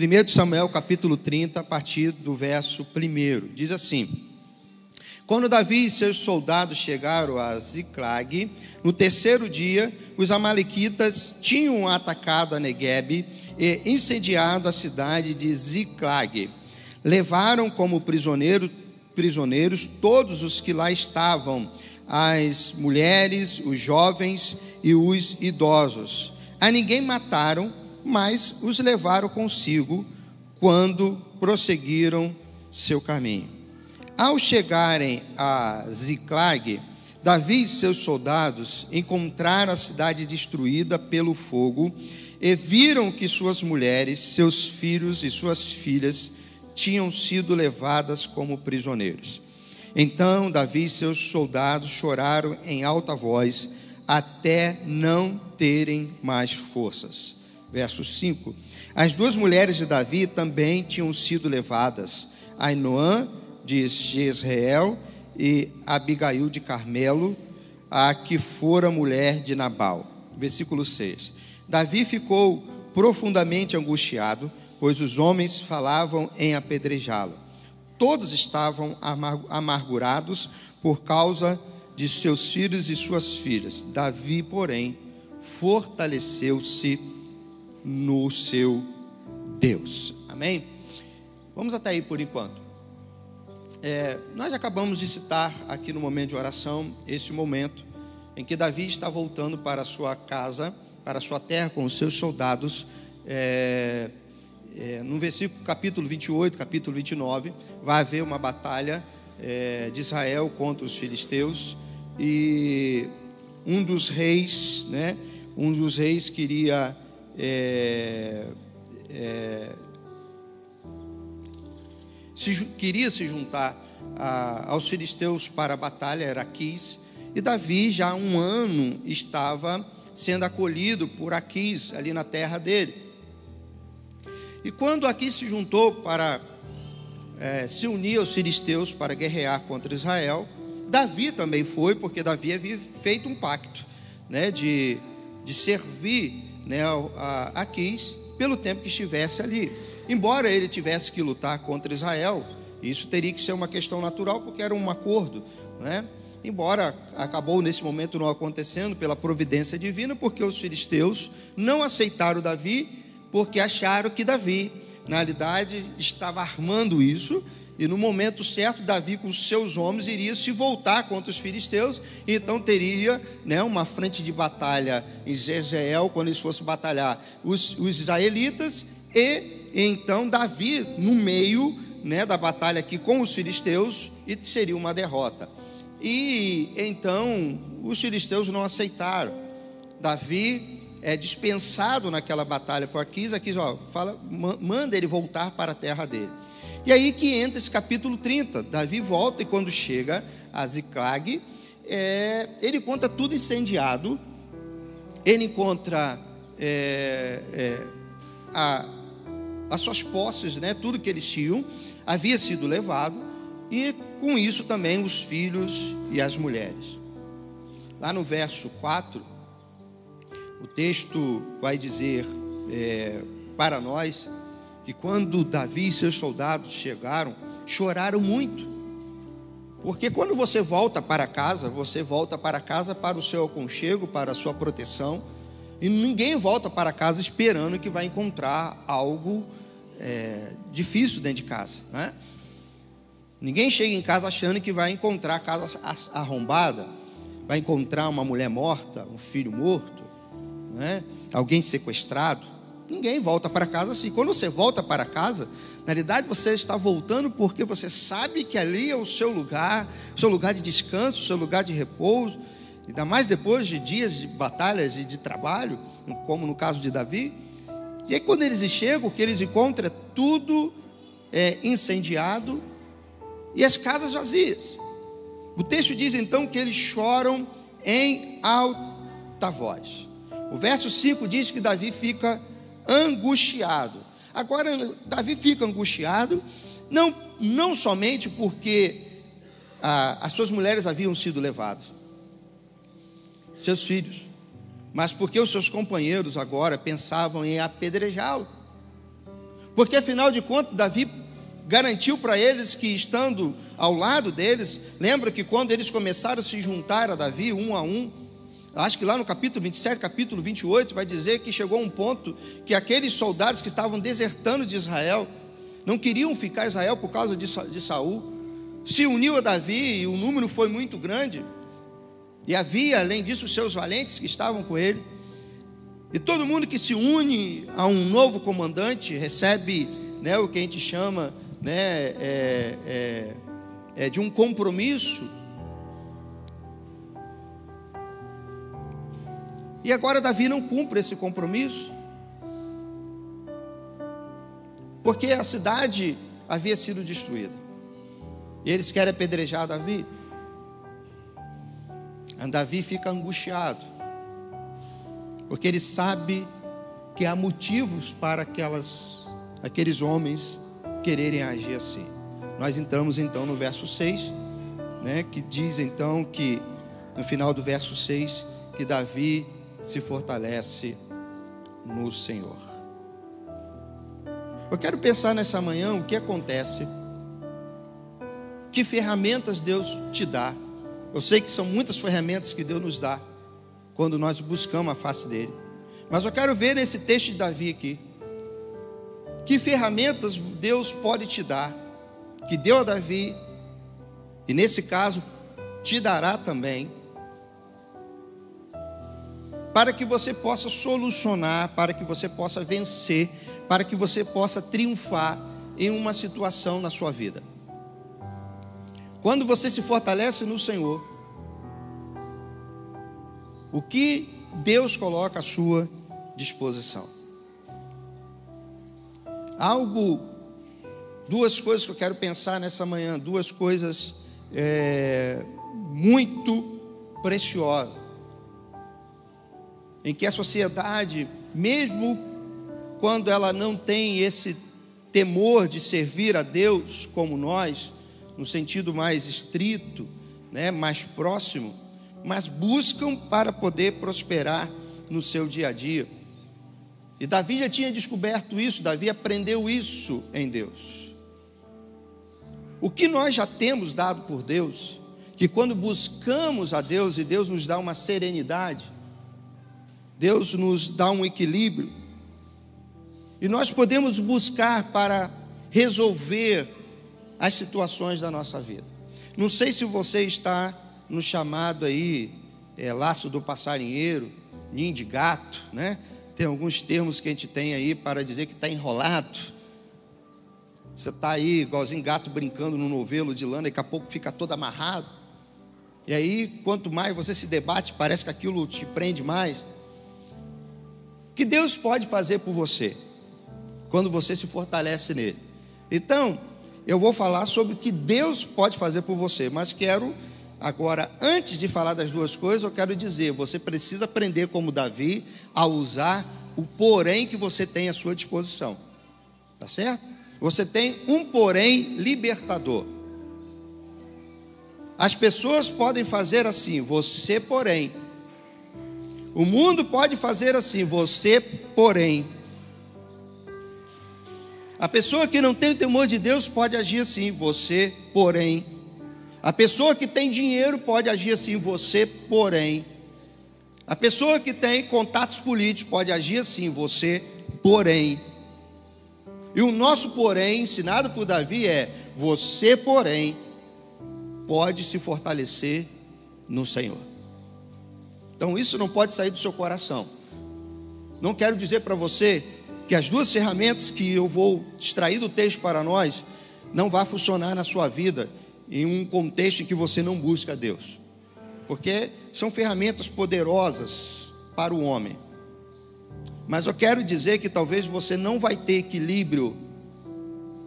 1 Samuel capítulo 30, a partir do verso 1. Diz assim: Quando Davi e seus soldados chegaram a Ziclag, no terceiro dia, os amalequitas tinham atacado a Negueb e incendiado a cidade de Ziclag. Levaram como prisioneiros, prisioneiros todos os que lá estavam, as mulheres, os jovens e os idosos. A ninguém mataram, mas os levaram consigo quando prosseguiram seu caminho. Ao chegarem a Ziclag, Davi e seus soldados encontraram a cidade destruída pelo fogo e viram que suas mulheres, seus filhos e suas filhas tinham sido levadas como prisioneiros. Então Davi e seus soldados choraram em alta voz até não terem mais forças verso 5. As duas mulheres de Davi também tinham sido levadas, Ainoã de Jezreel e Abigail de Carmelo, a que fora mulher de Nabal. Versículo 6. Davi ficou profundamente angustiado, pois os homens falavam em apedrejá-lo. Todos estavam amargurados por causa de seus filhos e suas filhas. Davi, porém, fortaleceu-se no seu Deus. Amém? Vamos até aí por enquanto. É, nós acabamos de citar aqui no momento de oração esse momento em que Davi está voltando para a sua casa, para a sua terra com os seus soldados. É, é, no versículo capítulo 28, capítulo 29, vai haver uma batalha é, de Israel contra os filisteus e um dos reis, né, um dos reis queria é, é, se, queria se juntar a, aos filisteus para a batalha, era Aquis, e Davi já há um ano estava sendo acolhido por Aquis ali na terra dele. E quando Aquis se juntou para é, se unir aos filisteus para guerrear contra Israel, Davi também foi, porque Davi havia feito um pacto né, de, de servir né, a, a Quis pelo tempo que estivesse ali. Embora ele tivesse que lutar contra Israel, isso teria que ser uma questão natural, porque era um acordo, né? Embora acabou nesse momento não acontecendo pela providência divina, porque os filisteus não aceitaram Davi, porque acharam que Davi, na realidade, estava armando isso e no momento certo, Davi com seus homens iria se voltar contra os filisteus, então teria né, uma frente de batalha em Jezreel, quando eles fossem batalhar os, os israelitas, e então Davi no meio né, da batalha aqui com os filisteus, e seria uma derrota. E então os filisteus não aceitaram. Davi é dispensado naquela batalha por Aquis, Aquis ó, fala, manda ele voltar para a terra dele. E aí que entra esse capítulo 30. Davi volta e quando chega a Ziclag, é, ele conta tudo incendiado. Ele encontra é, é, a, as suas posses, né, tudo que eles tinham, havia sido levado. E com isso também os filhos e as mulheres. Lá no verso 4, o texto vai dizer é, para nós que quando Davi e seus soldados chegaram, choraram muito. Porque quando você volta para casa, você volta para casa para o seu aconchego, para a sua proteção, e ninguém volta para casa esperando que vai encontrar algo é, difícil dentro de casa, né? Ninguém chega em casa achando que vai encontrar a casa arrombada, vai encontrar uma mulher morta, um filho morto, né? alguém sequestrado. Ninguém volta para casa assim. Quando você volta para casa, na realidade você está voltando porque você sabe que ali é o seu lugar, seu lugar de descanso, seu lugar de repouso. Ainda mais depois de dias de batalhas e de trabalho, como no caso de Davi. E aí quando eles chegam, o que eles encontram é tudo é, incendiado e as casas vazias. O texto diz então que eles choram em alta voz. O verso 5 diz que Davi fica angustiado. Agora, Davi fica angustiado, não, não somente porque ah, as suas mulheres haviam sido levadas, seus filhos, mas porque os seus companheiros agora pensavam em apedrejá-lo. Porque afinal de contas, Davi garantiu para eles que estando ao lado deles, lembra que quando eles começaram a se juntar a Davi um a um, acho que lá no capítulo 27, capítulo 28, vai dizer que chegou um ponto que aqueles soldados que estavam desertando de Israel, não queriam ficar em Israel por causa de, Saul, se uniu a Davi e o número foi muito grande. E havia, além disso, os seus valentes que estavam com ele. E todo mundo que se une a um novo comandante recebe né, o que a gente chama né, é, é, é de um compromisso. E agora Davi não cumpre esse compromisso. Porque a cidade havia sido destruída. E eles querem apedrejar Davi. Davi fica angustiado, porque ele sabe que há motivos para aquelas, aqueles homens quererem agir assim. Nós entramos então no verso 6, né, que diz então que, no final do verso 6, que Davi se fortalece no Senhor. Eu quero pensar nessa manhã o que acontece, que ferramentas Deus te dá eu sei que são muitas ferramentas que Deus nos dá quando nós buscamos a face dele. Mas eu quero ver nesse texto de Davi aqui que ferramentas Deus pode te dar, que deu a Davi e nesse caso te dará também, para que você possa solucionar, para que você possa vencer, para que você possa triunfar em uma situação na sua vida. Quando você se fortalece no Senhor, o que Deus coloca à sua disposição? Algo, duas coisas que eu quero pensar nessa manhã, duas coisas é, muito preciosas, em que a sociedade, mesmo quando ela não tem esse temor de servir a Deus como nós, no sentido mais estrito, né, mais próximo, mas buscam para poder prosperar no seu dia a dia. E Davi já tinha descoberto isso, Davi aprendeu isso em Deus. O que nós já temos dado por Deus, que quando buscamos a Deus e Deus nos dá uma serenidade, Deus nos dá um equilíbrio, e nós podemos buscar para resolver as situações da nossa vida. Não sei se você está no chamado aí, é, laço do passarinheiro, ninho de gato, né? Tem alguns termos que a gente tem aí para dizer que está enrolado. Você está aí, igualzinho gato brincando no novelo de lã, daqui a pouco fica todo amarrado. E aí, quanto mais você se debate, parece que aquilo te prende mais. Que Deus pode fazer por você, quando você se fortalece nele? Então, eu vou falar sobre o que Deus pode fazer por você, mas quero agora, antes de falar das duas coisas, eu quero dizer, você precisa aprender como Davi a usar o porém que você tem à sua disposição. Tá certo? Você tem um porém libertador. As pessoas podem fazer assim, você porém. O mundo pode fazer assim, você porém. A pessoa que não tem o temor de Deus pode agir assim, você, porém. A pessoa que tem dinheiro pode agir assim, você, porém. A pessoa que tem contatos políticos pode agir assim, você, porém. E o nosso porém, ensinado por Davi, é: você, porém, pode se fortalecer no Senhor. Então isso não pode sair do seu coração. Não quero dizer para você que as duas ferramentas que eu vou extrair do texto para nós não vá funcionar na sua vida em um contexto em que você não busca Deus. Porque são ferramentas poderosas para o homem. Mas eu quero dizer que talvez você não vai ter equilíbrio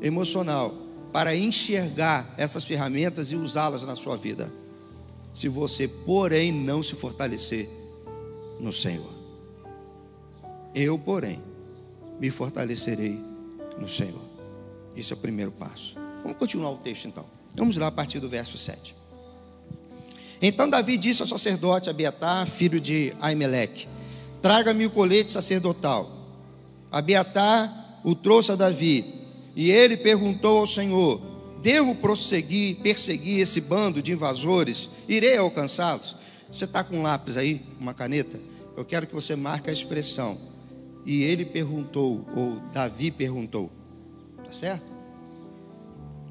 emocional para enxergar essas ferramentas e usá-las na sua vida. Se você, porém, não se fortalecer no Senhor. Eu, porém, me fortalecerei no Senhor. Esse é o primeiro passo. Vamos continuar o texto então. Vamos lá a partir do verso 7. Então Davi disse ao sacerdote Abiatar, filho de Aimeleque: Traga-me o colete sacerdotal. Abiatar o trouxe a Davi. E ele perguntou ao Senhor: Devo prosseguir, perseguir esse bando de invasores? Irei alcançá-los? Você está com um lápis aí, uma caneta? Eu quero que você marque a expressão. E ele perguntou, ou Davi perguntou. Tá certo?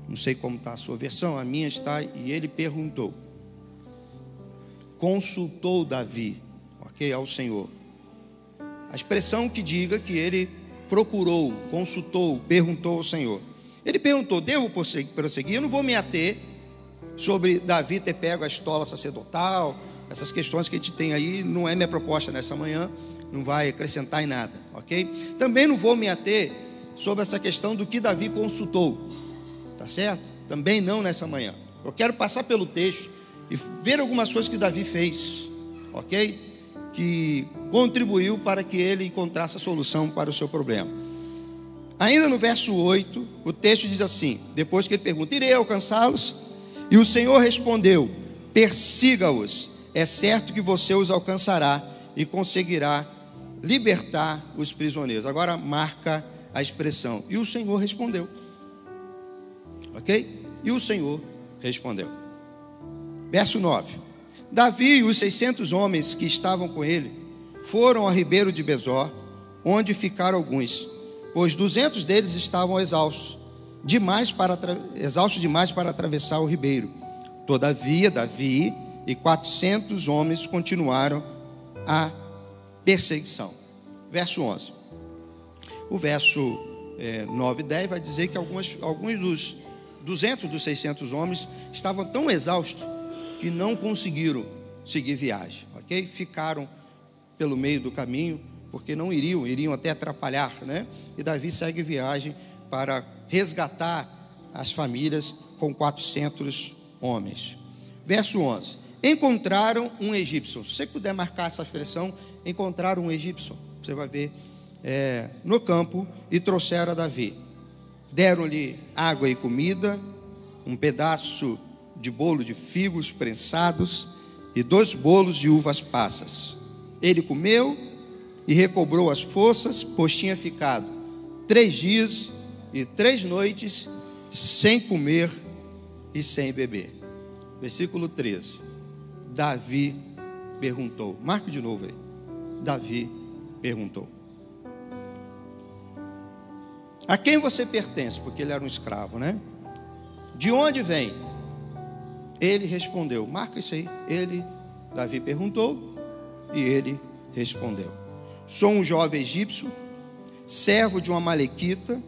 Não sei como está a sua versão, a minha está, e ele perguntou. Consultou Davi, ok, ao Senhor. A expressão que diga que ele procurou, consultou, perguntou ao Senhor. Ele perguntou: devo prosseguir? Eu não vou me ater sobre Davi ter pego a estola sacerdotal, essas questões que a gente tem aí, não é minha proposta nessa manhã, não vai acrescentar em nada, ok? Também não vou me ater sobre essa questão do que Davi consultou, tá certo? Também não nessa manhã. Eu quero passar pelo texto e ver algumas coisas que Davi fez, ok? Que contribuiu para que ele encontrasse a solução para o seu problema. Ainda no verso 8, o texto diz assim: depois que ele pergunta, irei alcançá-los? E o Senhor respondeu: persiga-os, é certo que você os alcançará e conseguirá libertar os prisioneiros. Agora marca a expressão. E o Senhor respondeu. Ok? E o Senhor respondeu. Verso 9: Davi e os 600 homens que estavam com ele foram ao ribeiro de Besor, onde ficaram alguns, pois 200 deles estavam exaustos, demais para exaustos demais para atravessar o ribeiro. Todavia, Davi e 400 homens continuaram a perseguição. Verso 11. O verso é, 9 e 10 vai dizer que algumas, alguns dos 200 dos 600 homens estavam tão exaustos que não conseguiram seguir viagem, ok? Ficaram pelo meio do caminho, porque não iriam, iriam até atrapalhar, né? E Davi segue viagem para resgatar as famílias com 400 homens. Verso 11: Encontraram um egípcio. Se você puder marcar essa expressão, encontraram um egípcio. Você vai ver é, no campo e trouxeram a Davi. Deram-lhe água e comida, um pedaço de bolo de figos prensados e dois bolos de uvas passas. Ele comeu e recobrou as forças, pois tinha ficado três dias e três noites sem comer e sem beber. Versículo 13. Davi perguntou. Marca de novo aí. Davi perguntou: A quem você pertence? Porque ele era um escravo, né? De onde vem? Ele respondeu. Marca isso aí. Ele, Davi perguntou e ele respondeu: Sou um jovem egípcio, servo de uma malequita.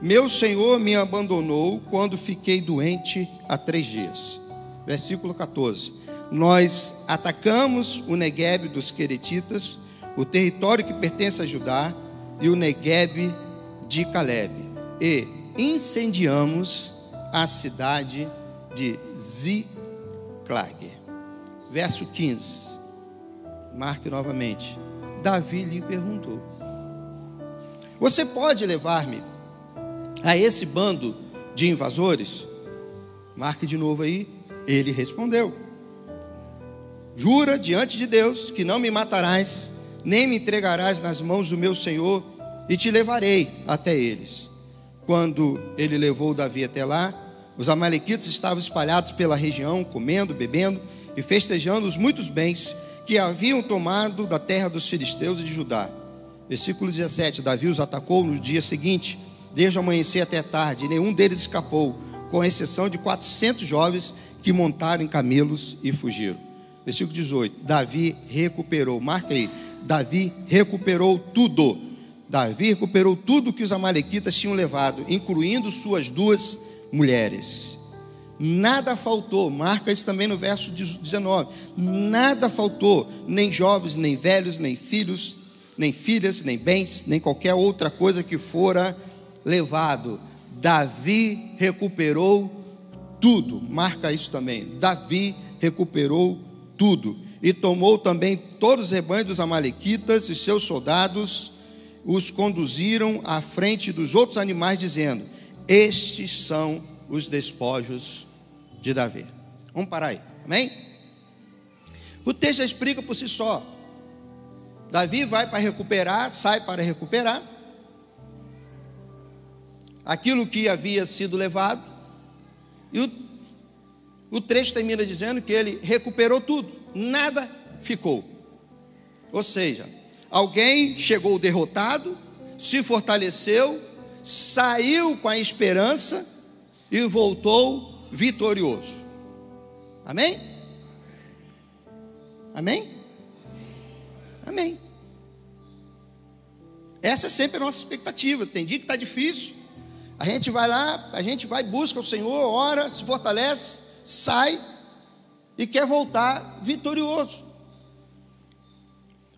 Meu senhor me abandonou quando fiquei doente há três dias. Versículo 14. Nós atacamos o Negueb dos Queretitas o território que pertence a Judá e o Negueb de Caleb. E incendiamos a cidade de Ziclag. Verso 15. Marque novamente. Davi lhe perguntou: Você pode levar-me a esse bando de invasores? Marque de novo aí. Ele respondeu: Jura diante de Deus que não me matarás nem me entregarás nas mãos do meu senhor, e te levarei até eles. Quando ele levou Davi até lá, os amalequitas estavam espalhados pela região, comendo, bebendo e festejando os muitos bens que haviam tomado da terra dos filisteus e de Judá. Versículo 17: Davi os atacou no dia seguinte, desde o amanhecer até tarde, nenhum deles escapou, com exceção de 400 jovens que montaram em camelos e fugiram. Versículo 18: Davi recuperou, marca aí, Davi recuperou tudo. Davi recuperou tudo que os amalequitas tinham levado, incluindo suas duas mulheres. Nada faltou, marca isso também no verso 19. Nada faltou, nem jovens, nem velhos, nem filhos, nem filhas, nem bens, nem qualquer outra coisa que fora levado. Davi recuperou tudo, marca isso também. Davi recuperou tudo e tomou também todos os rebanhos dos Amalequitas e seus soldados, os conduziram à frente dos outros animais, dizendo: Estes são os despojos de Davi. Vamos parar aí, amém? O texto explica por si só. Davi vai para recuperar, sai para recuperar. Aquilo que havia sido levado. E o, o trecho termina dizendo que ele recuperou tudo, nada ficou. Ou seja, alguém chegou derrotado, se fortaleceu, saiu com a esperança e voltou vitorioso. Amém? Amém? Amém. Essa é sempre a nossa expectativa. Tem dia que está difícil. A gente vai lá, a gente vai, busca o Senhor, ora, se fortalece, sai e quer voltar vitorioso.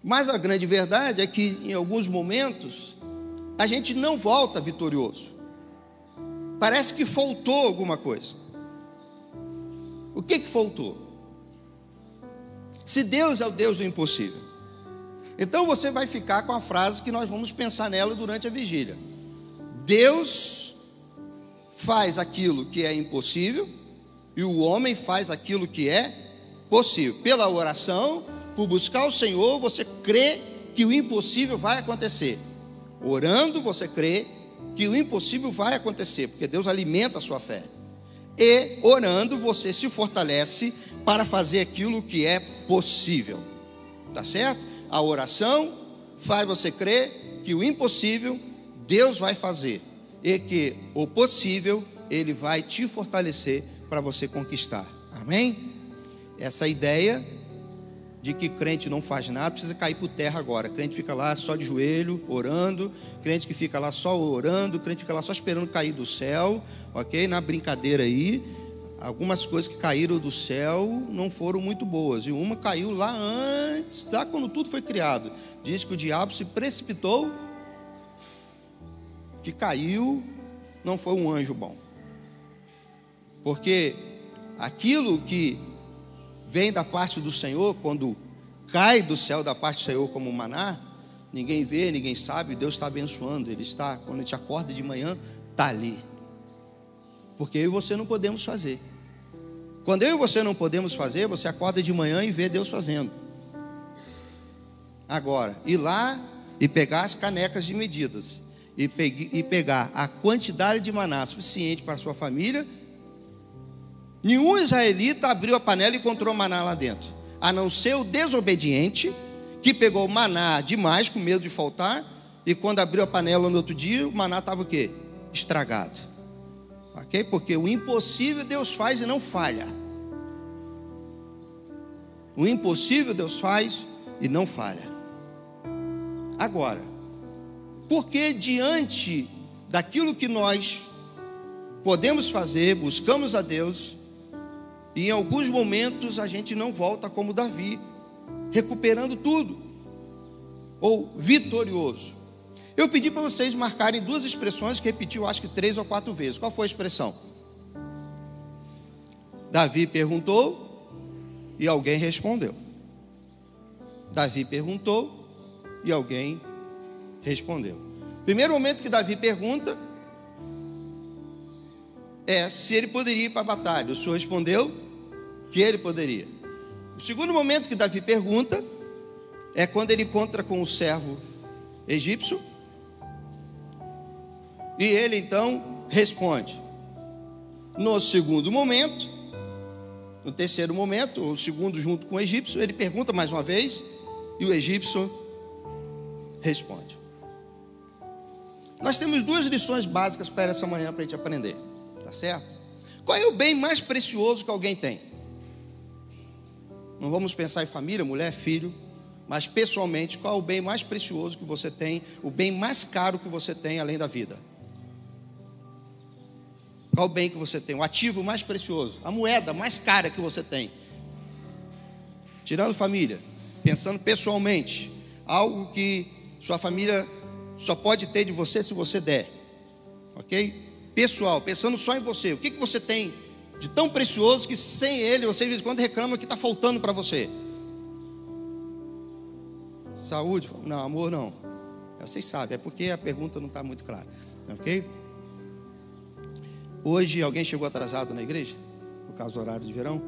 Mas a grande verdade é que em alguns momentos a gente não volta vitorioso. Parece que faltou alguma coisa. O que que faltou? Se Deus é o Deus do impossível, então você vai ficar com a frase que nós vamos pensar nela durante a vigília. Deus faz aquilo que é impossível e o homem faz aquilo que é possível. Pela oração, por buscar o Senhor, você crê que o impossível vai acontecer. Orando, você crê que o impossível vai acontecer, porque Deus alimenta a sua fé. E orando, você se fortalece para fazer aquilo que é possível. Tá certo? A oração faz você crer que o impossível Deus vai fazer e que o possível ele vai te fortalecer para você conquistar. Amém? Essa ideia de que crente não faz nada precisa cair por terra agora. Crente fica lá só de joelho, orando. Crente que fica lá só orando. Crente fica lá só esperando cair do céu, ok? Na brincadeira aí algumas coisas que caíram do céu não foram muito boas. E uma caiu lá antes, lá quando tudo foi criado. Diz que o diabo se precipitou, que caiu, não foi um anjo bom. Porque aquilo que vem da parte do Senhor, quando cai do céu da parte do Senhor como maná, ninguém vê, ninguém sabe, Deus está abençoando, Ele está, quando a gente acorda de manhã, está ali. Porque eu e você não podemos fazer. Quando eu e você não podemos fazer, você acorda de manhã e vê Deus fazendo. Agora, ir lá e pegar as canecas de medidas e, e pegar a quantidade de maná suficiente para sua família. Nenhum israelita abriu a panela e encontrou maná lá dentro, a não ser o desobediente que pegou maná demais com medo de faltar e quando abriu a panela no outro dia, o maná estava o quê? Estragado. Ok? Porque o impossível Deus faz e não falha. O impossível Deus faz e não falha. Agora, porque diante daquilo que nós podemos fazer, buscamos a Deus, e em alguns momentos a gente não volta como Davi, recuperando tudo, ou vitorioso. Eu pedi para vocês marcarem duas expressões que repetiu, acho que três ou quatro vezes. Qual foi a expressão? Davi perguntou e alguém respondeu. Davi perguntou e alguém respondeu. Primeiro momento que Davi pergunta é se ele poderia ir para a batalha. O Senhor respondeu que ele poderia. O segundo momento que Davi pergunta é quando ele encontra com o servo egípcio e ele então responde. No segundo momento, no terceiro momento, o segundo junto com o egípcio, ele pergunta mais uma vez e o egípcio responde. Nós temos duas lições básicas para essa manhã para a gente aprender, tá certo? Qual é o bem mais precioso que alguém tem? Não vamos pensar em família, mulher, filho, mas pessoalmente, qual é o bem mais precioso que você tem, o bem mais caro que você tem além da vida? Qual o bem que você tem? O ativo mais precioso, a moeda mais cara que você tem. Tirando família, pensando pessoalmente, algo que sua família só pode ter de você se você der. Ok? Pessoal, pensando só em você, o que, que você tem de tão precioso que sem ele você de vez em quando reclama que está faltando para você? Saúde? Não, amor não. Vocês sabem, é porque a pergunta não está muito clara. Ok? Hoje alguém chegou atrasado na igreja? Por causa do horário de verão?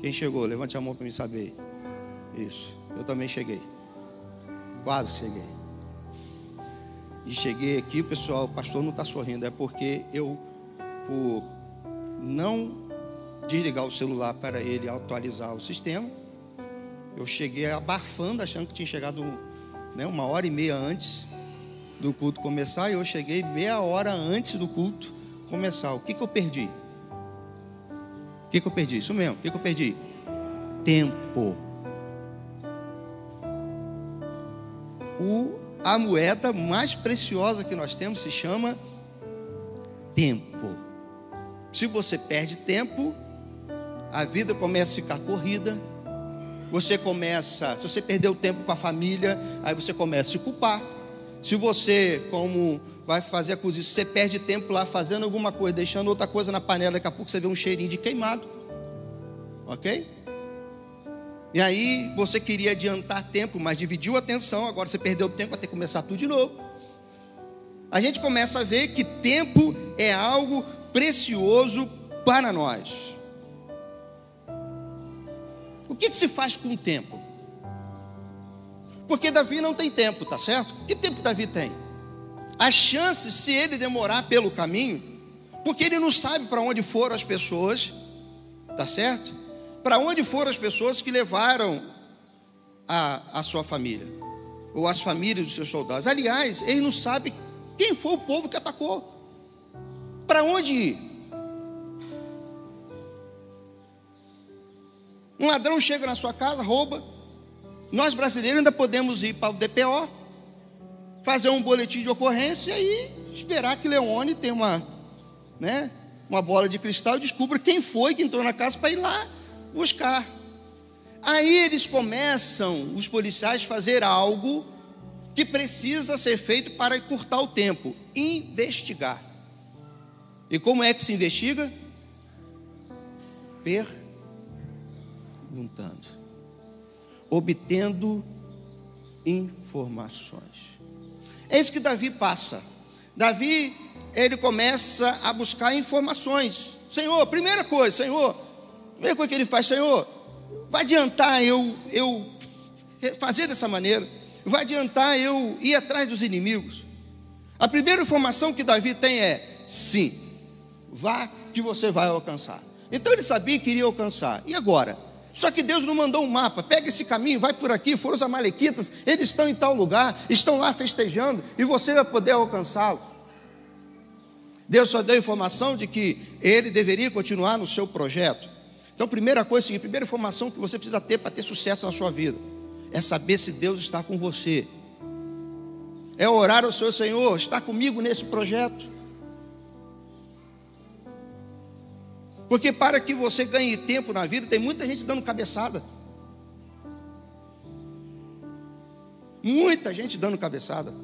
Quem chegou? Levante a mão para me saber. Isso. Eu também cheguei. Quase cheguei. E cheguei aqui, pessoal, o pastor não está sorrindo, é porque eu, por não desligar o celular para ele atualizar o sistema, eu cheguei abafando, achando que tinha chegado né, uma hora e meia antes do culto começar, e eu cheguei meia hora antes do culto começar. O que, que eu perdi? O que, que eu perdi? Isso mesmo, o que, que eu perdi? Tempo. O, a moeda mais preciosa que nós temos se chama tempo. Se você perde tempo, a vida começa a ficar corrida. Você começa, se você perdeu tempo com a família, aí você começa a se culpar. Se você, como vai fazer a cozinha, você perde tempo lá fazendo alguma coisa, deixando outra coisa na panela, daqui a pouco você vê um cheirinho de queimado. Ok? E aí você queria adiantar tempo, mas dividiu a atenção, agora você perdeu tempo, que começar tudo de novo. A gente começa a ver que tempo é algo precioso para nós. O que, que se faz com o tempo? Porque Davi não tem tempo, tá certo? Que tempo Davi tem? As chances, se ele demorar pelo caminho, porque ele não sabe para onde foram as pessoas, tá certo? Para onde foram as pessoas que levaram a, a sua família, ou as famílias dos seus soldados. Aliás, ele não sabe quem foi o povo que atacou, para onde ir. Um ladrão chega na sua casa, rouba. Nós brasileiros ainda podemos ir para o DPO, fazer um boletim de ocorrência e esperar que Leone tenha uma, né, uma bola de cristal e descubra quem foi que entrou na casa para ir lá buscar. Aí eles começam, os policiais, fazer algo que precisa ser feito para encurtar o tempo: investigar. E como é que se investiga? Perguntando, obtendo informações. É isso que Davi passa. Davi, ele começa a buscar informações. Senhor, primeira coisa, Senhor, primeira coisa que ele faz, Senhor, vai adiantar eu, eu fazer dessa maneira? Vai adiantar eu ir atrás dos inimigos? A primeira informação que Davi tem é: sim, vá que você vai alcançar. Então ele sabia que iria alcançar. E agora? Só que Deus não mandou um mapa. Pega esse caminho, vai por aqui. Foram os Amalequitas, eles estão em tal lugar, estão lá festejando e você vai poder alcançá-lo. Deus só deu informação de que ele deveria continuar no seu projeto. Então, primeira coisa, é a primeira informação que você precisa ter para ter sucesso na sua vida é saber se Deus está com você. É orar ao seu Senhor, está comigo nesse projeto. Porque para que você ganhe tempo na vida, tem muita gente dando cabeçada. Muita gente dando cabeçada.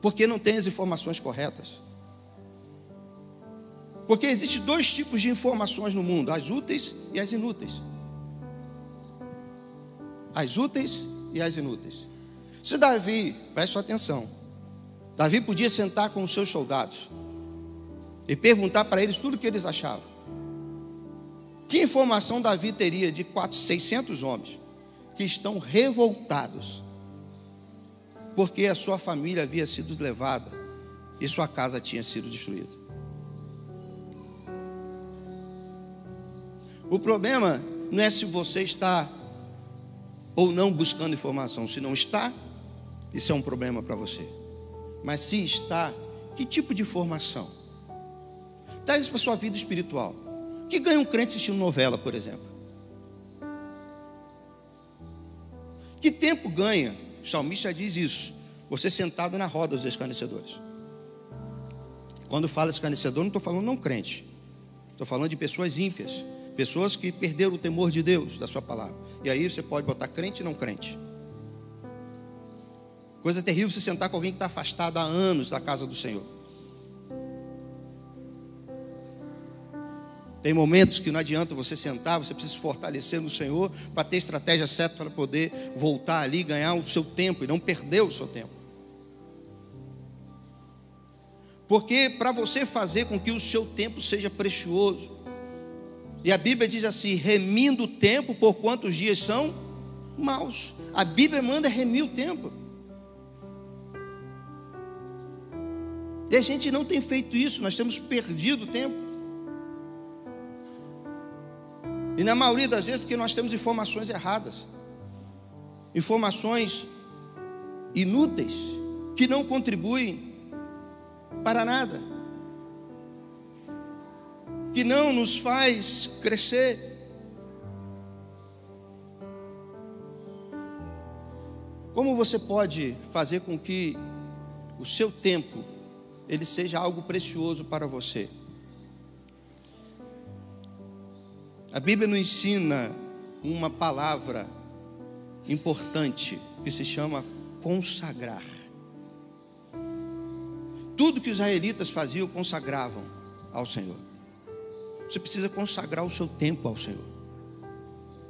Porque não tem as informações corretas. Porque existem dois tipos de informações no mundo: as úteis e as inúteis. As úteis e as inúteis. Se Davi, preste atenção, Davi podia sentar com os seus soldados e perguntar para eles tudo o que eles achavam. Que informação Davi teria de 400, 600 homens que estão revoltados porque a sua família havia sido levada e sua casa tinha sido destruída? O problema não é se você está ou não buscando informação. Se não está, isso é um problema para você. Mas se está, que tipo de informação? Traz isso para a sua vida espiritual. O que ganha um crente assistindo novela, por exemplo? Que tempo ganha? O salmista diz isso. Você sentado na roda dos escarnecedores. Quando fala escarnecedor, não estou falando não crente. Estou falando de pessoas ímpias. Pessoas que perderam o temor de Deus, da sua palavra. E aí você pode botar crente e não crente. Coisa terrível você sentar com alguém que está afastado há anos da casa do Senhor. Tem momentos que não adianta você sentar, você precisa se fortalecer no Senhor para ter estratégia certa para poder voltar ali ganhar o seu tempo e não perder o seu tempo. Porque para você fazer com que o seu tempo seja precioso, e a Bíblia diz assim: remindo o tempo, por quantos dias são maus. A Bíblia manda remir o tempo. E a gente não tem feito isso, nós temos perdido tempo. E na maioria das vezes, porque nós temos informações erradas, informações inúteis, que não contribuem para nada, que não nos faz crescer. Como você pode fazer com que o seu tempo ele seja algo precioso para você? A Bíblia nos ensina uma palavra importante que se chama consagrar. Tudo que os israelitas faziam, consagravam ao Senhor. Você precisa consagrar o seu tempo ao Senhor.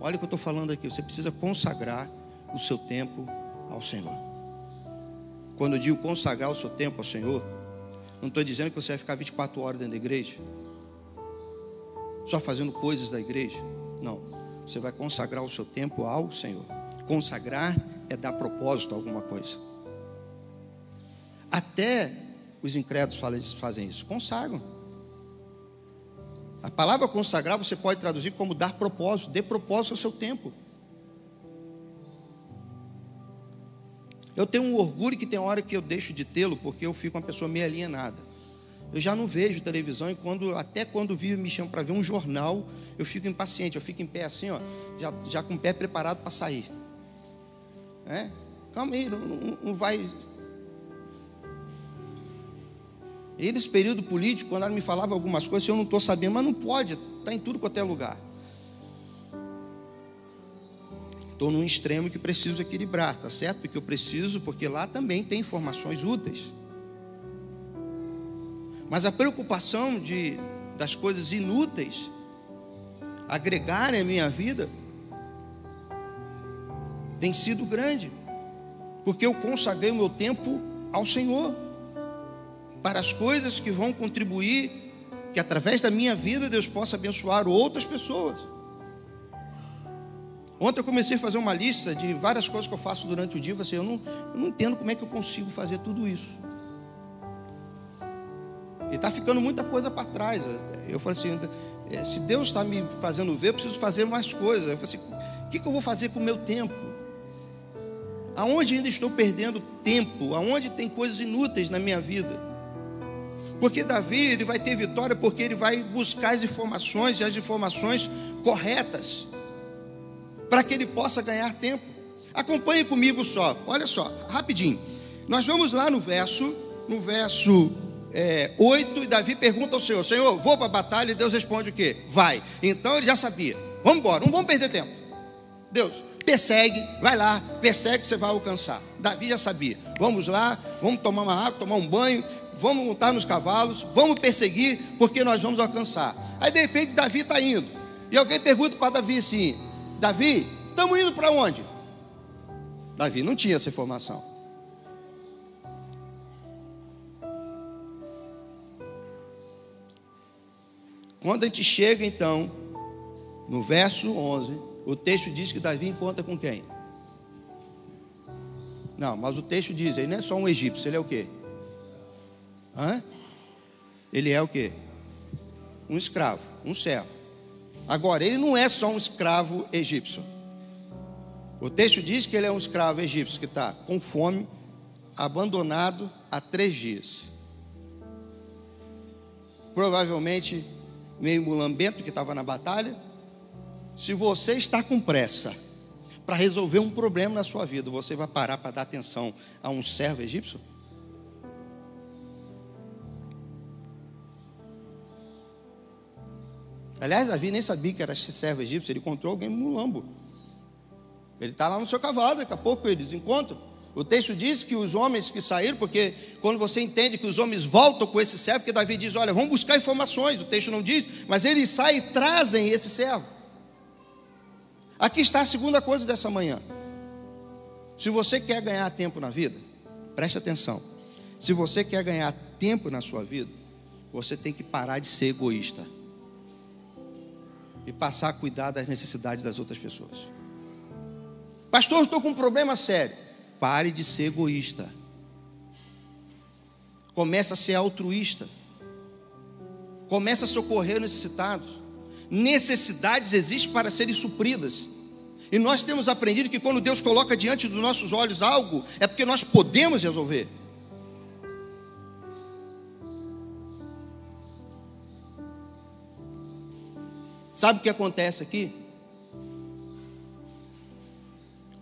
Olha o que eu estou falando aqui. Você precisa consagrar o seu tempo ao Senhor. Quando eu digo consagrar o seu tempo ao Senhor, não estou dizendo que você vai ficar 24 horas dentro da igreja, só fazendo coisas da igreja. Não. Você vai consagrar o seu tempo ao Senhor. Consagrar é dar propósito a alguma coisa. Até os incrédulos fazem isso, consagram. A palavra consagrar você pode traduzir como dar propósito, dê propósito ao seu tempo. Eu tenho um orgulho que tem hora que eu deixo de tê-lo porque eu fico uma pessoa meio alienada. Eu já não vejo televisão e quando, até quando vivo me chamam para ver um jornal, eu fico impaciente, eu fico em pé assim, ó, já, já com o pé preparado para sair. É? Calma aí, não, não, não vai. E nesse período político, quando ela me falava algumas coisas, eu não estou sabendo, mas não pode, está em tudo quanto é lugar. Estou num extremo que preciso equilibrar, tá certo? Porque eu preciso, porque lá também tem informações úteis. Mas a preocupação de das coisas inúteis agregarem a minha vida tem sido grande, porque eu consagrei o meu tempo ao Senhor para as coisas que vão contribuir, que através da minha vida Deus possa abençoar outras pessoas. Ontem eu comecei a fazer uma lista de várias coisas que eu faço durante o dia. Assim, eu, não, eu não entendo como é que eu consigo fazer tudo isso. E está ficando muita coisa para trás. Eu falei assim: é, se Deus está me fazendo ver, eu preciso fazer mais coisas. Eu falei assim: o que, que eu vou fazer com o meu tempo? Aonde ainda estou perdendo tempo? Aonde tem coisas inúteis na minha vida? Porque Davi ele vai ter vitória porque ele vai buscar as informações e as informações corretas para que ele possa ganhar tempo. Acompanhe comigo só. Olha só, rapidinho. Nós vamos lá no verso, no verso é, 8, e Davi pergunta ao Senhor: Senhor, vou para a batalha? E Deus responde o quê? Vai. Então ele já sabia: vamos embora, não vamos perder tempo. Deus, persegue, vai lá, persegue, você vai alcançar. Davi já sabia: vamos lá, vamos tomar uma água, tomar um banho, vamos montar nos cavalos, vamos perseguir, porque nós vamos alcançar. Aí de repente Davi está indo, e alguém pergunta para Davi assim: Davi, estamos indo para onde? Davi não tinha essa informação. Quando a gente chega então no verso 11, o texto diz que Davi encontra com quem? Não, mas o texto diz, ele não é só um egípcio, ele é o quê? Hã? Ele é o quê? Um escravo, um servo. Agora, ele não é só um escravo egípcio. O texto diz que ele é um escravo egípcio que está com fome, abandonado há três dias. Provavelmente meio mulambento que estava na batalha. Se você está com pressa para resolver um problema na sua vida, você vai parar para dar atenção a um servo egípcio? Aliás, Davi nem sabia que era servo egípcio, ele encontrou alguém mulambo. Ele está lá no seu cavalo, daqui a pouco eles encontram. O texto diz que os homens que saíram, porque quando você entende que os homens voltam com esse servo, porque Davi diz: Olha, vamos buscar informações. O texto não diz, mas eles saem e trazem esse servo. Aqui está a segunda coisa dessa manhã. Se você quer ganhar tempo na vida, preste atenção. Se você quer ganhar tempo na sua vida, você tem que parar de ser egoísta e passar a cuidar das necessidades das outras pessoas. Pastor, estou com um problema sério. Pare de ser egoísta. Começa a ser altruísta. Começa a socorrer necessitados. Necessidades existem para serem supridas. E nós temos aprendido que quando Deus coloca diante dos nossos olhos algo, é porque nós podemos resolver. Sabe o que acontece aqui?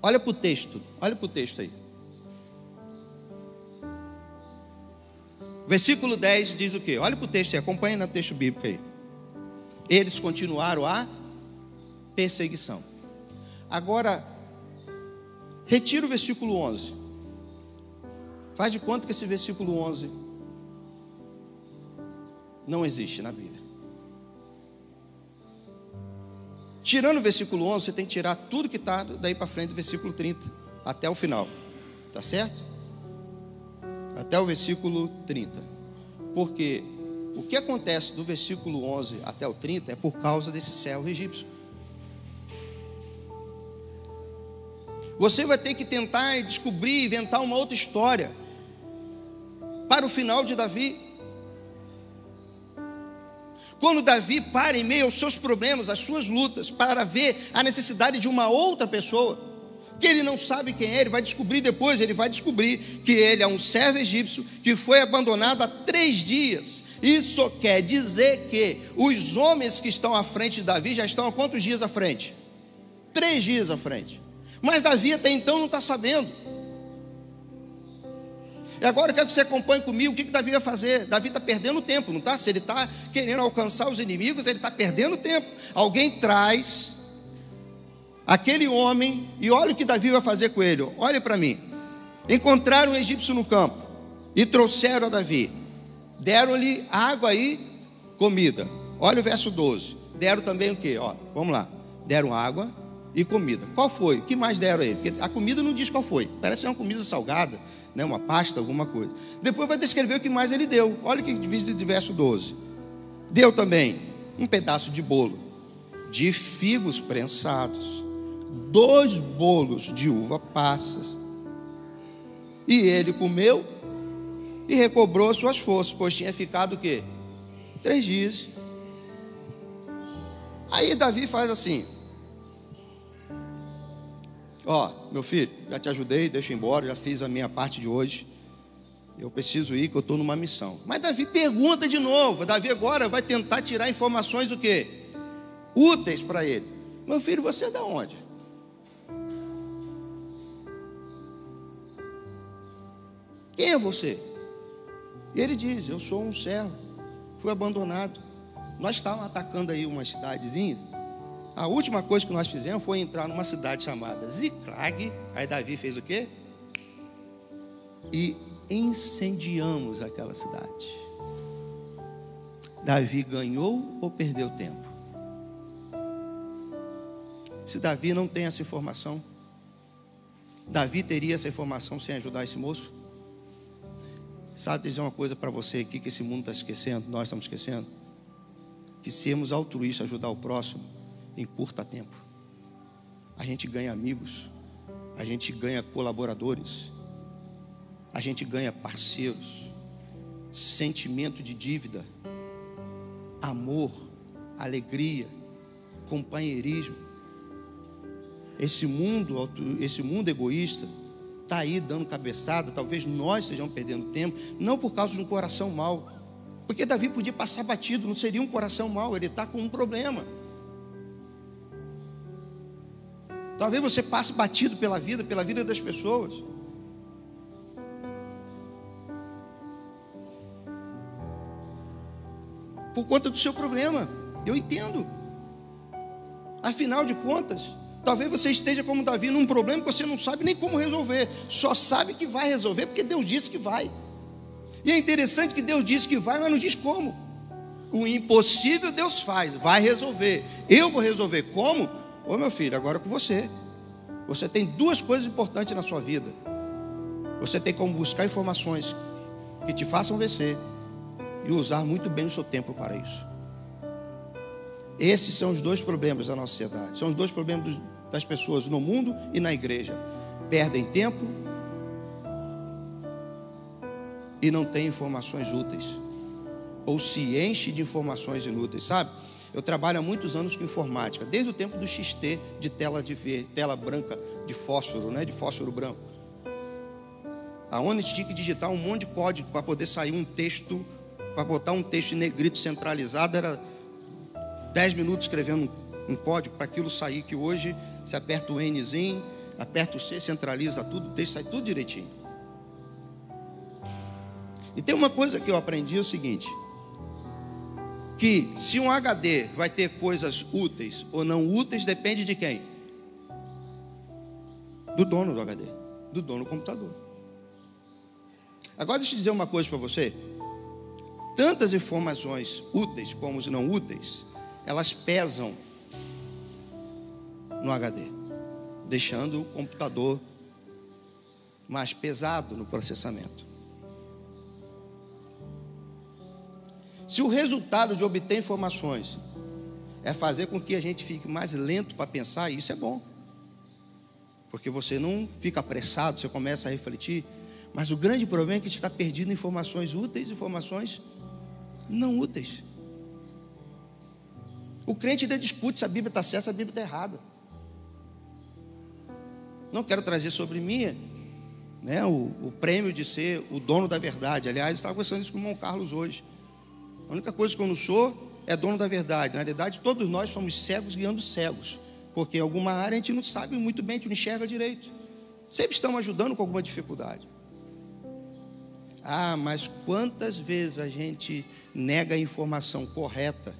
Olha para o texto, olha para o texto aí. Versículo 10 diz o quê? Olha para o texto aí, acompanha no texto bíblico aí. Eles continuaram a perseguição. Agora, retira o versículo 11. Faz de conta que esse versículo 11 não existe na Bíblia. Tirando o versículo 11, você tem que tirar tudo que está daí para frente do versículo 30, até o final. Tá certo? Até o versículo 30. Porque o que acontece do versículo 11 até o 30 é por causa desse servo egípcio. Você vai ter que tentar descobrir, inventar uma outra história para o final de Davi. Quando Davi para em meio aos seus problemas, às suas lutas, para ver a necessidade de uma outra pessoa, que ele não sabe quem é, ele vai descobrir depois, ele vai descobrir que ele é um servo egípcio que foi abandonado há três dias. Isso quer dizer que os homens que estão à frente de Davi já estão há quantos dias à frente? Três dias à frente. Mas Davi até então não está sabendo. E agora eu quero que você acompanhe comigo o que, que Davi vai fazer. Davi está perdendo tempo, não está? Se ele está querendo alcançar os inimigos, ele está perdendo tempo. Alguém traz aquele homem e olha o que Davi vai fazer com ele. Olhe para mim. Encontraram um egípcio no campo e trouxeram a Davi. Deram-lhe água e comida. Olha o verso 12. Deram também o que? Ó, vamos lá. Deram água e comida. Qual foi? O que mais deram a ele? Porque a comida não diz qual foi. Parece uma comida salgada né, uma pasta, alguma coisa. Depois vai descrever o que mais ele deu. Olha o que diz de verso 12. Deu também um pedaço de bolo de figos prensados, dois bolos de uva passas. E ele comeu e recobrou suas forças, pois tinha ficado o quê? Três dias. Aí Davi faz assim: Ó, oh, meu filho, já te ajudei, deixa embora, já fiz a minha parte de hoje. Eu preciso ir, que eu estou numa missão. Mas Davi pergunta de novo. Davi agora vai tentar tirar informações o quê? Úteis para ele. Meu filho, você é da onde? Quem é você? E ele diz: Eu sou um servo, fui abandonado. Nós estávamos atacando aí uma cidadezinha a última coisa que nós fizemos foi entrar numa cidade chamada Ziklag. Aí Davi fez o quê? E incendiamos aquela cidade. Davi ganhou ou perdeu tempo? Se Davi não tem essa informação, Davi teria essa informação sem ajudar esse moço? Sabe dizer uma coisa para você aqui que esse mundo está esquecendo, nós estamos esquecendo? Que sermos altruístas, ajudar o próximo, em curta tempo. A gente ganha amigos, a gente ganha colaboradores, a gente ganha parceiros, sentimento de dívida, amor, alegria, companheirismo. Esse mundo, esse mundo egoísta, está aí dando cabeçada. Talvez nós estejamos perdendo tempo, não por causa de um coração mau, porque Davi podia passar batido, não seria um coração mau, ele está com um problema. Talvez você passe batido pela vida, pela vida das pessoas. Por conta do seu problema. Eu entendo. Afinal de contas, talvez você esteja como Davi num problema que você não sabe nem como resolver. Só sabe que vai resolver porque Deus disse que vai. E é interessante que Deus disse que vai, mas não diz como. O impossível Deus faz, vai resolver. Eu vou resolver como? Ô meu filho, agora é com você. Você tem duas coisas importantes na sua vida. Você tem como buscar informações que te façam vencer e usar muito bem o seu tempo para isso. Esses são os dois problemas da nossa sociedade. São os dois problemas das pessoas no mundo e na igreja. Perdem tempo e não tem informações úteis, ou se enche de informações inúteis, sabe? Eu trabalho há muitos anos com informática, desde o tempo do XT de tela de ver, tela branca de fósforo, né, de fósforo branco. Aonde tinha que digitar um monte de código para poder sair um texto, para botar um texto em negrito centralizado, era 10 minutos escrevendo um código para aquilo sair, que hoje você aperta o Nzinho, aperta o C, centraliza tudo, o texto sai tudo direitinho. E tem uma coisa que eu aprendi é o seguinte: que se um HD vai ter coisas úteis ou não úteis depende de quem? Do dono do HD, do dono do computador. Agora deixa eu dizer uma coisa para você. Tantas informações úteis como as não úteis, elas pesam no HD, deixando o computador mais pesado no processamento. Se o resultado de obter informações é fazer com que a gente fique mais lento para pensar, isso é bom. Porque você não fica apressado, você começa a refletir. Mas o grande problema é que a gente está perdendo informações úteis, informações não úteis. O crente ainda discute se a Bíblia está certa, se a Bíblia está errada. Não quero trazer sobre mim né, o, o, prêmio de ser o dono da verdade. Aliás, estava conversando isso com o irmão Carlos hoje. A única coisa que eu não sou é dono da verdade. Na verdade, todos nós somos cegos guiando cegos. Porque em alguma área a gente não sabe muito bem, a gente não enxerga direito. Sempre estão ajudando com alguma dificuldade. Ah, mas quantas vezes a gente nega a informação correta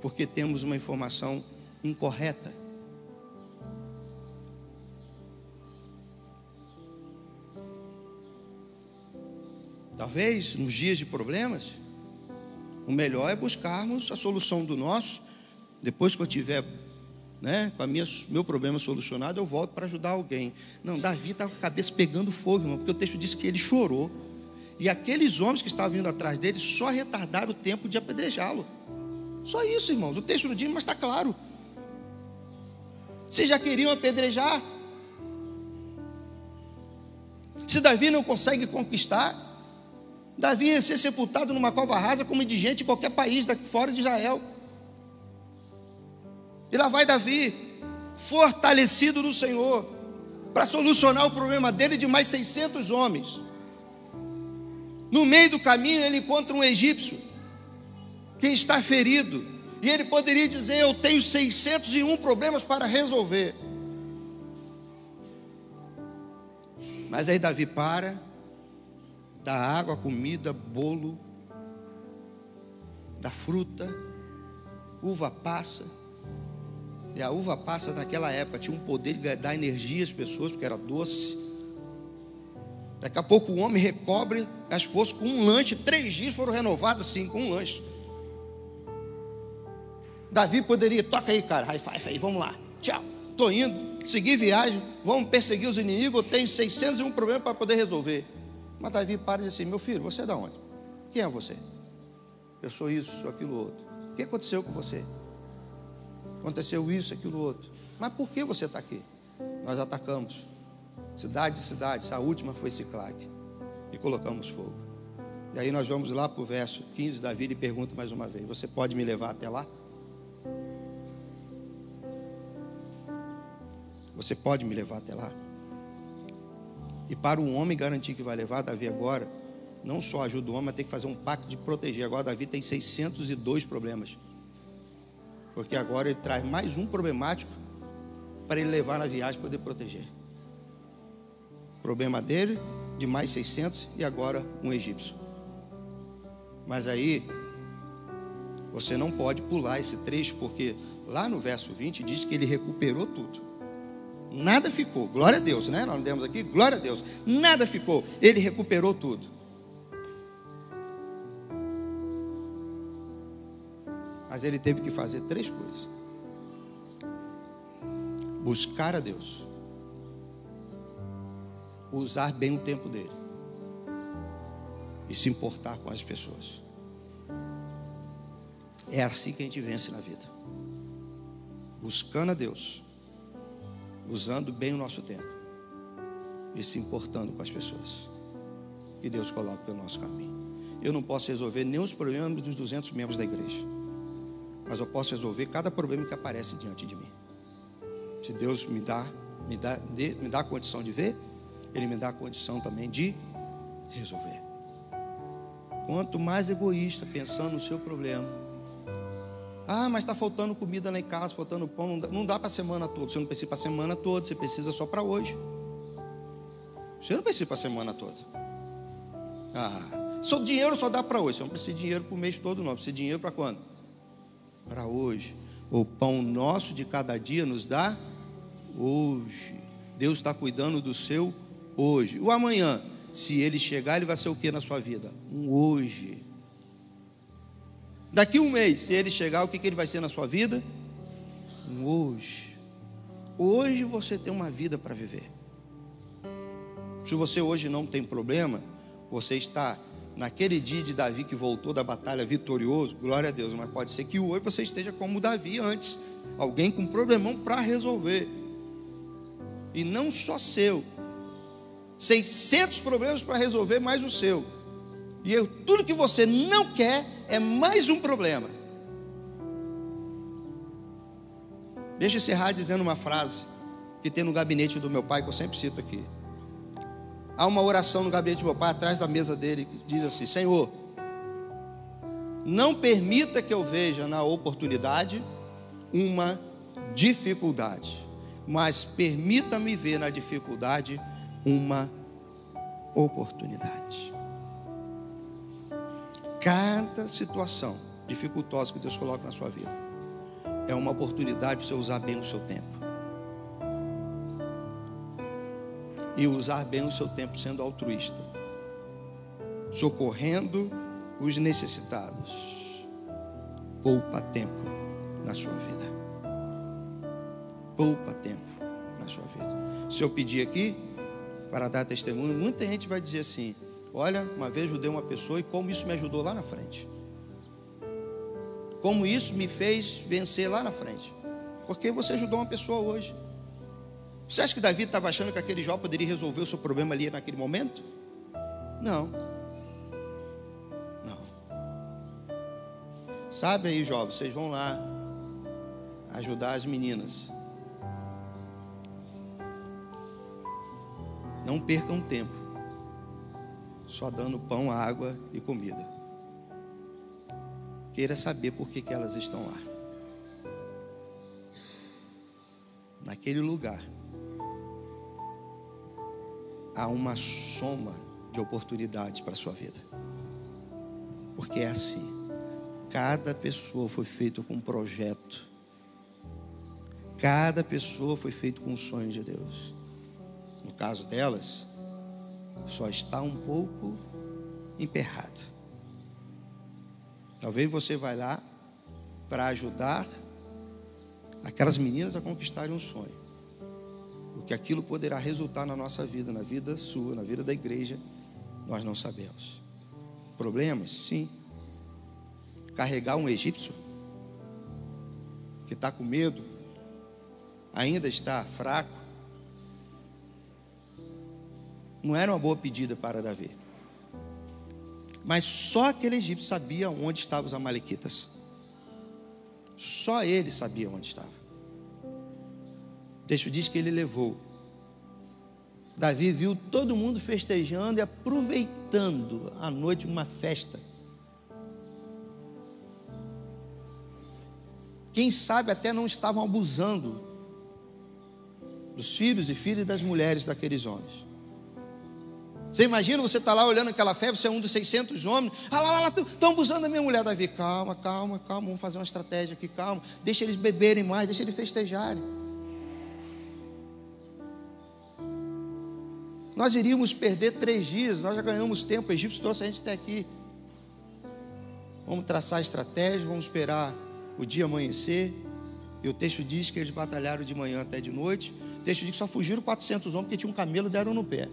porque temos uma informação incorreta? Talvez nos dias de problemas, o melhor é buscarmos a solução do nosso. Depois que eu tiver né, com a minha, meu problema solucionado, eu volto para ajudar alguém. Não, Davi está com a cabeça pegando fogo, irmão, porque o texto diz que ele chorou. E aqueles homens que estavam vindo atrás dele só retardaram o tempo de apedrejá-lo. Só isso, irmãos. O texto não diz, mas está claro. Vocês já queriam apedrejar? Se Davi não consegue conquistar, Davi ia ser sepultado numa cova rasa como indigente de qualquer país fora de Israel. E lá vai Davi, fortalecido no Senhor, para solucionar o problema dele de mais 600 homens. No meio do caminho ele encontra um egípcio, que está ferido, e ele poderia dizer: Eu tenho 601 problemas para resolver. Mas aí Davi para, da água, comida, bolo, da fruta, uva passa. E a uva passa naquela época tinha um poder de dar energia às pessoas, porque era doce. Daqui a pouco o homem recobre as forças com um lanche. Três dias foram renovados assim, com um lanche. Davi poderia, toca aí, cara, high five aí, vamos lá. Tchau, estou indo, seguir viagem, vamos perseguir os inimigos. Eu tenho 601 problemas para poder resolver. Mas Davi para e diz assim: Meu filho, você é da onde? Quem é você? Eu sou isso, sou aquilo outro. O que aconteceu com você? Aconteceu isso, aquilo outro. Mas por que você está aqui? Nós atacamos cidade cidade. A última foi Ciclague. E colocamos fogo. E aí nós vamos lá para o verso 15. Davi lhe pergunta mais uma vez: Você pode me levar até lá? Você pode me levar até lá? E para o homem garantir que vai levar, Davi agora não só ajuda o homem, mas tem que fazer um pacto de proteger. Agora Davi tem 602 problemas. Porque agora ele traz mais um problemático para ele levar na viagem para poder proteger. Problema dele, de mais 600 e agora um egípcio. Mas aí você não pode pular esse trecho, porque lá no verso 20 diz que ele recuperou tudo. Nada ficou. Glória a Deus, né? Nós demos aqui, glória a Deus. Nada ficou. Ele recuperou tudo. Mas ele teve que fazer três coisas: buscar a Deus, usar bem o tempo dele e se importar com as pessoas. É assim que a gente vence na vida. Buscando a Deus usando bem o nosso tempo e se importando com as pessoas. que Deus coloca pelo nosso caminho. Eu não posso resolver nem os problemas dos 200 membros da igreja, mas eu posso resolver cada problema que aparece diante de mim. Se Deus me dá, me dá, me dá a condição de ver, Ele me dá a condição também de resolver. Quanto mais egoísta pensando no seu problema, ah, mas está faltando comida lá em casa, faltando pão, não dá, dá para a semana toda. Você não precisa para a semana toda, você precisa só para hoje. Você não precisa para a semana toda. Ah, só dinheiro só dá para hoje. Você não precisa de dinheiro para o mês todo, não. Precisa de dinheiro para quando? Para hoje. O pão nosso de cada dia nos dá hoje. Deus está cuidando do seu hoje. O amanhã, se ele chegar, ele vai ser o que na sua vida? Um hoje. Daqui um mês, se ele chegar, o que, que ele vai ser na sua vida? Um hoje. Hoje você tem uma vida para viver. Se você hoje não tem problema, você está naquele dia de Davi que voltou da batalha vitorioso, glória a Deus, mas pode ser que hoje você esteja como Davi antes, alguém com problemão para resolver. E não só seu. 600 problemas para resolver mais o seu. E eu, tudo que você não quer é mais um problema. Deixa eu encerrar dizendo uma frase que tem no gabinete do meu pai, que eu sempre cito aqui. Há uma oração no gabinete do meu pai, atrás da mesa dele, que diz assim: Senhor, não permita que eu veja na oportunidade uma dificuldade, mas permita-me ver na dificuldade uma oportunidade. Cada situação dificultosa que Deus coloca na sua vida é uma oportunidade para você usar bem o seu tempo. E usar bem o seu tempo sendo altruísta, socorrendo os necessitados. Poupa tempo na sua vida. Poupa tempo na sua vida. Se eu pedir aqui para dar testemunho, muita gente vai dizer assim: Olha, uma vez ajudei uma pessoa e como isso me ajudou lá na frente. Como isso me fez vencer lá na frente. Porque você ajudou uma pessoa hoje. Você acha que Davi estava achando que aquele jovem poderia resolver o seu problema ali naquele momento? Não. Não. Sabe aí, jovens, vocês vão lá ajudar as meninas. Não percam tempo só dando pão, água e comida. Queira saber por que, que elas estão lá. Naquele lugar há uma soma de oportunidades para a sua vida. Porque é assim. Cada pessoa foi feita com um projeto. Cada pessoa foi feita com um sonho de Deus. No caso delas, só está um pouco emperrado. Talvez você vai lá para ajudar aquelas meninas a conquistarem um sonho. O que aquilo poderá resultar na nossa vida, na vida sua, na vida da igreja, nós não sabemos. Problemas? Sim. Carregar um egípcio que está com medo, ainda está fraco, não era uma boa pedida para Davi. Mas só aquele egípcio sabia onde estavam os amalequitas. Só ele sabia onde estava. O texto diz que ele levou. Davi viu todo mundo festejando e aproveitando a noite uma festa. Quem sabe até não estavam abusando dos filhos e filhas das mulheres daqueles homens. Você imagina, você está lá olhando aquela fé, você é um dos 600 homens. Ah, lá, lá, lá, estão abusando da minha mulher, Davi. Calma, calma, calma, vamos fazer uma estratégia aqui, calma. Deixa eles beberem mais, deixa eles festejarem. Nós iríamos perder três dias, nós já ganhamos tempo, o Egito trouxe a gente até aqui. Vamos traçar a estratégia, vamos esperar o dia amanhecer. E o texto diz que eles batalharam de manhã até de noite. O texto diz que só fugiram 400 homens porque tinha um camelo e deram no pé.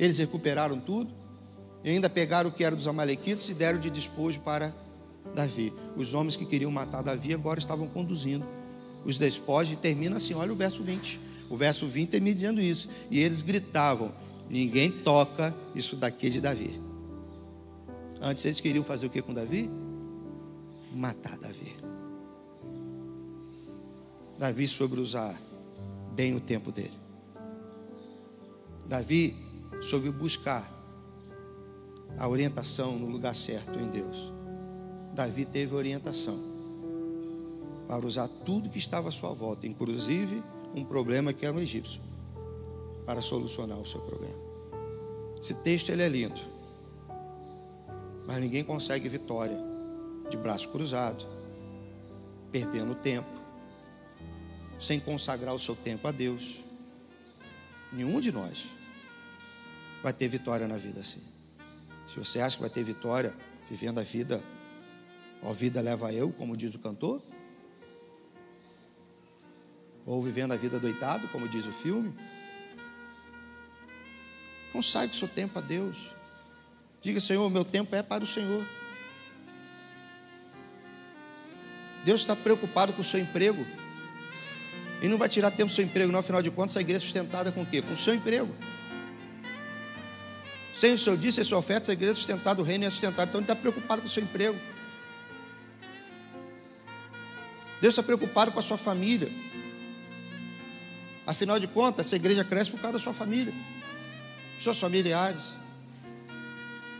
Eles recuperaram tudo e ainda pegaram o que era dos Amalequitas e deram de despojo para Davi. Os homens que queriam matar Davi agora estavam conduzindo os despojos e termina assim: olha o verso 20. O verso 20 termina dizendo isso. E eles gritavam: Ninguém toca isso daqui de Davi. Antes eles queriam fazer o que com Davi? Matar Davi. Davi soube usar bem o tempo dele. Davi soube buscar a orientação no lugar certo em Deus. Davi teve orientação para usar tudo que estava à sua volta, inclusive um problema que era um egípcio, para solucionar o seu problema. Esse texto ele é lindo, mas ninguém consegue vitória de braço cruzado, perdendo tempo, sem consagrar o seu tempo a Deus. Nenhum de nós vai ter vitória na vida assim. Se você acha que vai ter vitória vivendo a vida, ó vida leva eu, como diz o cantor, ou vivendo a vida doitado, como diz o filme, consagre seu tempo a Deus. Diga, Senhor, meu tempo é para o Senhor. Deus está preocupado com o seu emprego. E não vai tirar tempo do seu emprego, não, afinal de contas, a igreja é sustentada com o quê? Com o seu emprego. Sem o seu dízimo, sem sua oferta, essa igreja é sustentada, o reino é sustentado. Então ele está preocupado com o seu emprego. Deus está preocupado com a sua família. Afinal de contas, essa igreja cresce por causa da sua família, seus familiares.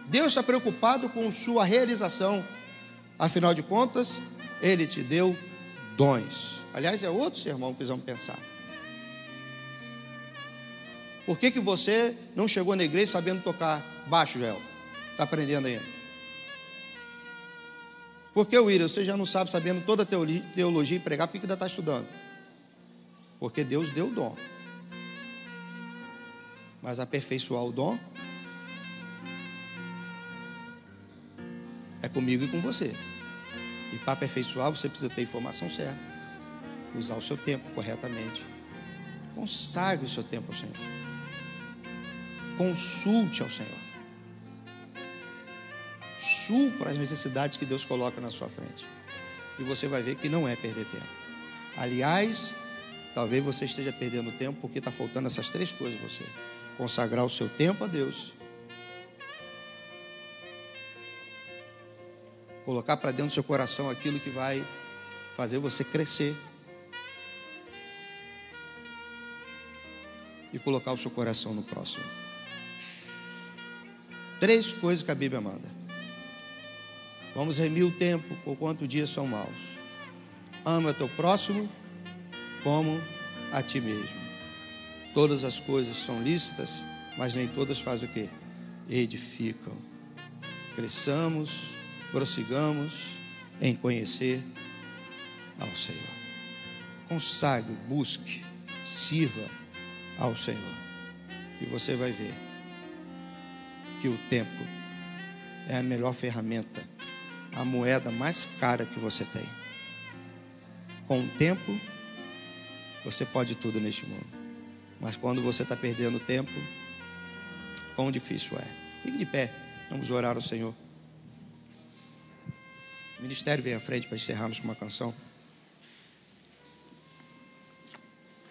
Deus está preocupado com sua realização. Afinal de contas, Ele te deu dons. Aliás, é outro sermão que precisamos pensar. Por que, que você não chegou na igreja sabendo tocar baixo, Joel? Está aprendendo ainda. Por que, William, você já não sabe sabendo toda a teologia e pregar, por que, ainda está estudando? Porque Deus deu o dom. Mas aperfeiçoar o dom é comigo e com você. E para aperfeiçoar, você precisa ter informação certa, usar o seu tempo corretamente. Consagre o seu tempo ao Senhor. Consulte ao Senhor. Supra as necessidades que Deus coloca na sua frente. E você vai ver que não é perder tempo. Aliás, talvez você esteja perdendo tempo porque está faltando essas três coisas você. Consagrar o seu tempo a Deus. Colocar para dentro do seu coração aquilo que vai fazer você crescer. E colocar o seu coração no próximo. Três coisas que a Bíblia manda. Vamos remir o tempo, por quanto dias são maus. Ama teu próximo como a ti mesmo. Todas as coisas são lícitas, mas nem todas fazem o que? Edificam. Cresçamos, prossigamos em conhecer ao Senhor. Consagre, busque, sirva ao Senhor. E você vai ver que o tempo é a melhor ferramenta, a moeda mais cara que você tem. Com o tempo, você pode tudo neste mundo. Mas quando você está perdendo tempo, quão difícil é. Fique de pé, vamos orar ao Senhor. O ministério vem à frente para encerrarmos com uma canção.